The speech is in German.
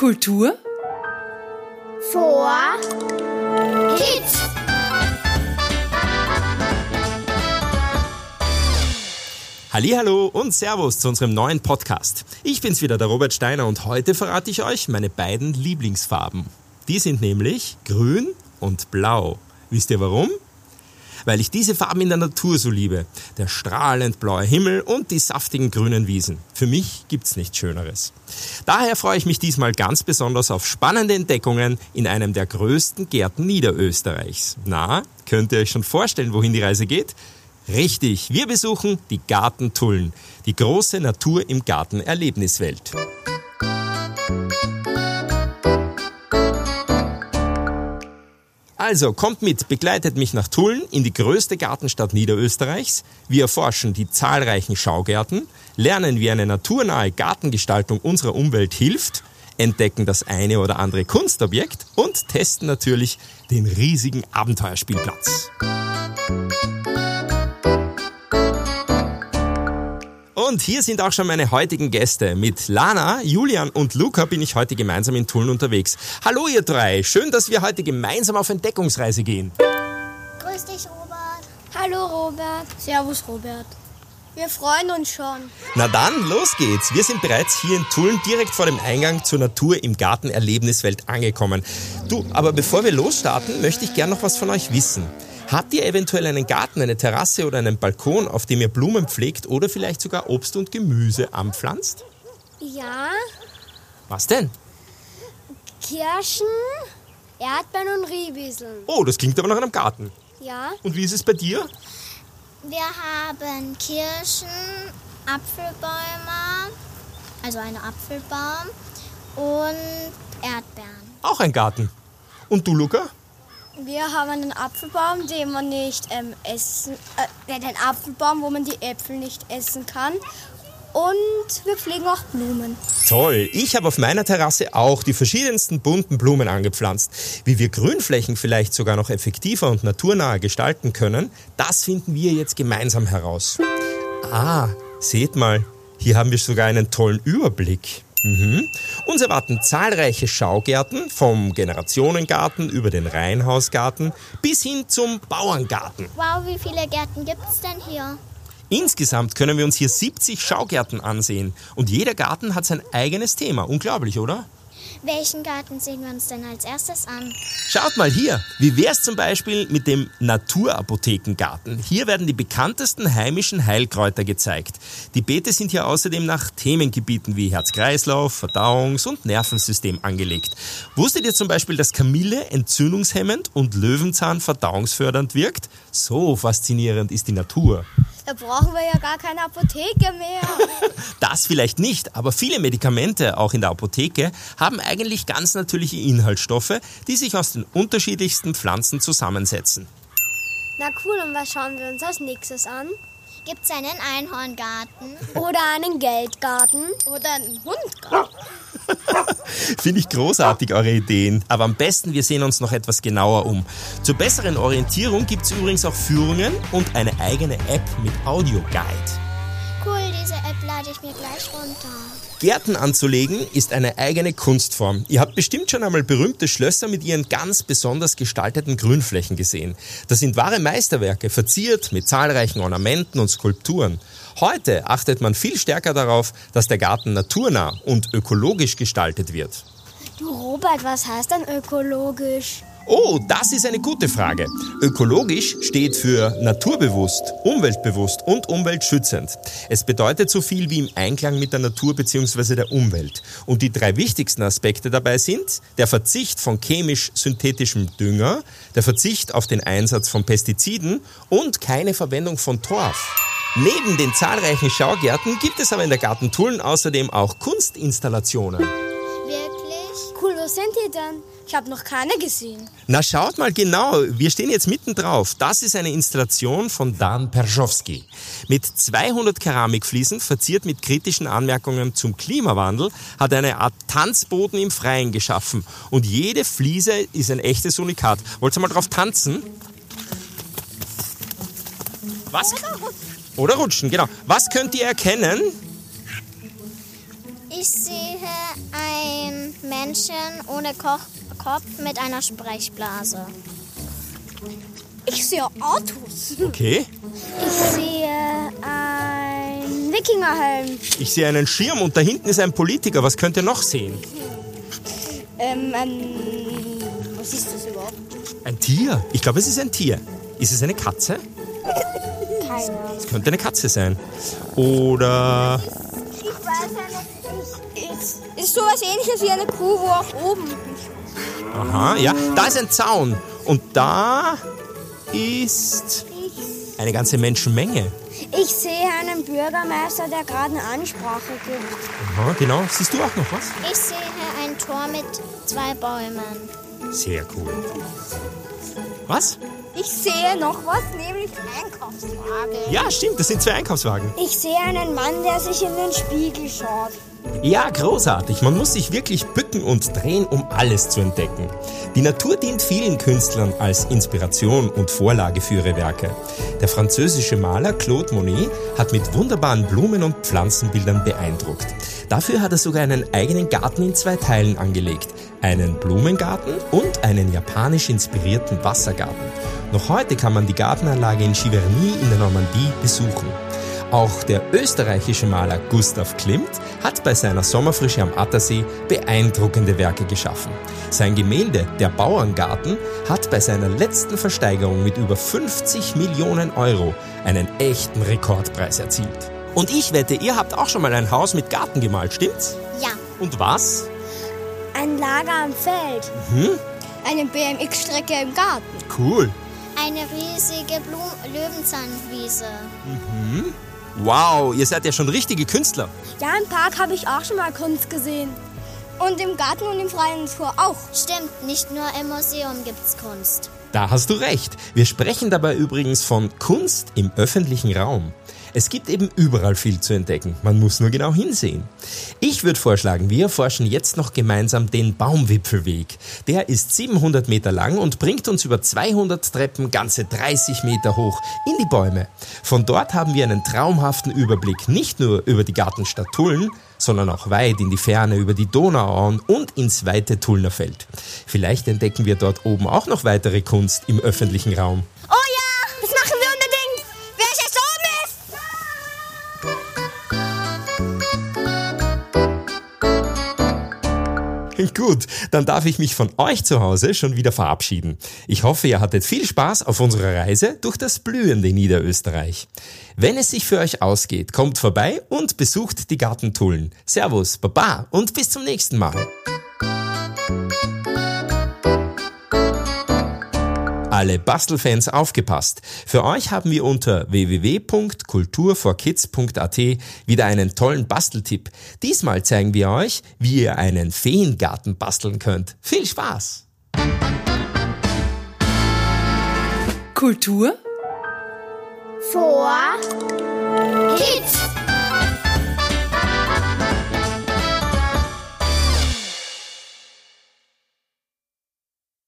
Kultur vor Kids. Hallo und Servus zu unserem neuen Podcast. Ich bin's wieder, der Robert Steiner und heute verrate ich euch meine beiden Lieblingsfarben. Die sind nämlich grün und blau. Wisst ihr warum? Weil ich diese Farben in der Natur so liebe. Der strahlend blaue Himmel und die saftigen grünen Wiesen. Für mich gibt's nichts Schöneres. Daher freue ich mich diesmal ganz besonders auf spannende Entdeckungen in einem der größten Gärten Niederösterreichs. Na, könnt ihr euch schon vorstellen, wohin die Reise geht? Richtig, wir besuchen die Gartentullen, die große Natur im Garten Erlebniswelt. Also kommt mit, begleitet mich nach Tulln in die größte Gartenstadt Niederösterreichs. Wir erforschen die zahlreichen Schaugärten, lernen, wie eine naturnahe Gartengestaltung unserer Umwelt hilft, entdecken das eine oder andere Kunstobjekt und testen natürlich den riesigen Abenteuerspielplatz. Und hier sind auch schon meine heutigen Gäste. Mit Lana, Julian und Luca bin ich heute gemeinsam in Tulln unterwegs. Hallo ihr drei, schön, dass wir heute gemeinsam auf Entdeckungsreise gehen. Grüß dich, Robert. Hallo Robert. Servus Robert. Wir freuen uns schon. Na dann, los geht's. Wir sind bereits hier in Tulln direkt vor dem Eingang zur Natur im Garten Erlebniswelt angekommen. Du, aber bevor wir losstarten, möchte ich gern noch was von euch wissen. Habt ihr eventuell einen Garten, eine Terrasse oder einen Balkon, auf dem ihr Blumen pflegt oder vielleicht sogar Obst und Gemüse anpflanzt? Ja. Was denn? Kirschen, Erdbeeren und Riebiseln. Oh, das klingt aber nach einem Garten. Ja. Und wie ist es bei dir? Wir haben Kirschen, Apfelbäume, also einen Apfelbaum und Erdbeeren. Auch ein Garten. Und du, Luca? Wir haben einen Apfelbaum, den man nicht ähm, essen, äh, den Apfelbaum, wo man die Äpfel nicht essen kann. Und wir pflegen auch Blumen. Toll. Ich habe auf meiner Terrasse auch die verschiedensten bunten Blumen angepflanzt. Wie wir Grünflächen vielleicht sogar noch effektiver und naturnaher gestalten können, das finden wir jetzt gemeinsam heraus. Ah, seht mal, hier haben wir sogar einen tollen Überblick. Mhm. Uns erwarten zahlreiche Schaugärten, vom Generationengarten über den Reihenhausgarten bis hin zum Bauerngarten. Wow, wie viele Gärten gibt es denn hier? Insgesamt können wir uns hier 70 Schaugärten ansehen und jeder Garten hat sein eigenes Thema. Unglaublich, oder? Welchen Garten sehen wir uns denn als erstes an? Schaut mal hier, wie wär's zum Beispiel mit dem Naturapothekengarten? Hier werden die bekanntesten heimischen Heilkräuter gezeigt. Die Beete sind hier außerdem nach Themengebieten wie Herz-Kreislauf, Verdauungs- und Nervensystem angelegt. Wusstet ihr zum Beispiel, dass Kamille entzündungshemmend und Löwenzahn verdauungsfördernd wirkt? So faszinierend ist die Natur. Da brauchen wir ja gar keine Apotheke mehr. das vielleicht nicht, aber viele Medikamente, auch in der Apotheke, haben eigentlich ganz natürliche Inhaltsstoffe, die sich aus den unterschiedlichsten Pflanzen zusammensetzen. Na cool, und was schauen wir uns als nächstes an? Gibt es einen Einhorngarten? Oder einen Geldgarten? Oder einen Hundgarten? Finde ich großartig, eure Ideen. Aber am besten, wir sehen uns noch etwas genauer um. Zur besseren Orientierung gibt es übrigens auch Führungen und eine eigene App mit Audioguide. Cool, diese App lade ich mir gleich runter. Gärten anzulegen ist eine eigene Kunstform. Ihr habt bestimmt schon einmal berühmte Schlösser mit ihren ganz besonders gestalteten Grünflächen gesehen. Das sind wahre Meisterwerke, verziert mit zahlreichen Ornamenten und Skulpturen. Heute achtet man viel stärker darauf, dass der Garten naturnah und ökologisch gestaltet wird. Du Robert, was heißt denn ökologisch? Oh, das ist eine gute Frage. Ökologisch steht für naturbewusst, umweltbewusst und umweltschützend. Es bedeutet so viel wie im Einklang mit der Natur bzw. der Umwelt. Und die drei wichtigsten Aspekte dabei sind der Verzicht von chemisch-synthetischem Dünger, der Verzicht auf den Einsatz von Pestiziden und keine Verwendung von Torf. Neben den zahlreichen Schaugärten gibt es aber in der Gartentulln außerdem auch Kunstinstallationen. Wirklich? Cool, wo sind die denn? Ich habe noch keine gesehen. Na schaut mal genau, wir stehen jetzt mitten drauf. Das ist eine Installation von Dan Perschowski. Mit 200 Keramikfliesen, verziert mit kritischen Anmerkungen zum Klimawandel, hat er eine Art Tanzboden im Freien geschaffen. Und jede Fliese ist ein echtes Unikat. Wollt ihr mal drauf tanzen? Was? Oder rutschen, genau. Was könnt ihr erkennen? Ich sehe ein Männchen ohne Koch Kopf mit einer Sprechblase. Ich sehe Autos. Okay. Ich sehe ein Wikingerhelm. Ich sehe einen Schirm und da hinten ist ein Politiker. Was könnt ihr noch sehen? Ähm, ähm, was ist das überhaupt? Ein Tier. Ich glaube, es ist ein Tier. Ist es eine Katze? Keine. Es könnte eine Katze sein. Oder. Ich weiß nicht. Ist, ist sowas ähnliches wie eine Kuh, wo auch oben. Aha, ja. Da ist ein Zaun. Und da ist eine ganze Menschenmenge. Ich sehe einen Bürgermeister, der gerade eine Ansprache gibt. Aha, genau. Siehst du auch noch was? Ich sehe ein Tor mit zwei Bäumen. Sehr cool. Was? Ich sehe noch was, nämlich Einkaufswagen. Ja, stimmt. Das sind zwei Einkaufswagen. Ich sehe einen Mann, der sich in den Spiegel schaut. Ja, großartig. Man muss sich wirklich bücken und drehen, um alles zu entdecken. Die Natur dient vielen Künstlern als Inspiration und Vorlage für ihre Werke. Der französische Maler Claude Monet hat mit wunderbaren Blumen- und Pflanzenbildern beeindruckt. Dafür hat er sogar einen eigenen Garten in zwei Teilen angelegt. Einen Blumengarten und einen japanisch inspirierten Wassergarten. Noch heute kann man die Gartenanlage in Giverny in der Normandie besuchen. Auch der österreichische Maler Gustav Klimt hat bei seiner Sommerfrische am Attersee beeindruckende Werke geschaffen. Sein Gemälde Der Bauerngarten hat bei seiner letzten Versteigerung mit über 50 Millionen Euro einen echten Rekordpreis erzielt. Und ich wette, ihr habt auch schon mal ein Haus mit Garten gemalt, stimmt's? Ja, Und was? Ein Lager am Feld. Eine BMX-Strecke im Garten. Cool. Eine riesige Blum Löwenzahnwiese. Wow, ihr seid ja schon richtige Künstler. Ja, im Park habe ich auch schon mal Kunst gesehen. Und im Garten und im freien Tor auch. Stimmt, nicht nur im Museum gibt's Kunst. Da hast du recht. Wir sprechen dabei übrigens von Kunst im öffentlichen Raum. Es gibt eben überall viel zu entdecken. Man muss nur genau hinsehen. Ich würde vorschlagen, wir erforschen jetzt noch gemeinsam den Baumwipfelweg. Der ist 700 Meter lang und bringt uns über 200 Treppen ganze 30 Meter hoch in die Bäume. Von dort haben wir einen traumhaften Überblick nicht nur über die Gartenstadt Tulln, sondern auch weit in die Ferne über die Donauauen und ins weite Tullnerfeld. Vielleicht entdecken wir dort oben auch noch weitere Kunst im öffentlichen Raum. Gut, dann darf ich mich von euch zu Hause schon wieder verabschieden. Ich hoffe, ihr hattet viel Spaß auf unserer Reise durch das blühende Niederösterreich. Wenn es sich für euch ausgeht, kommt vorbei und besucht die Gartentullen. Servus, Baba und bis zum nächsten Mal. Alle Bastelfans aufgepasst. Für euch haben wir unter www.kulturforkids.at wieder einen tollen Basteltipp. Diesmal zeigen wir euch, wie ihr einen Feengarten basteln könnt. Viel Spaß! Kultur Vor Kids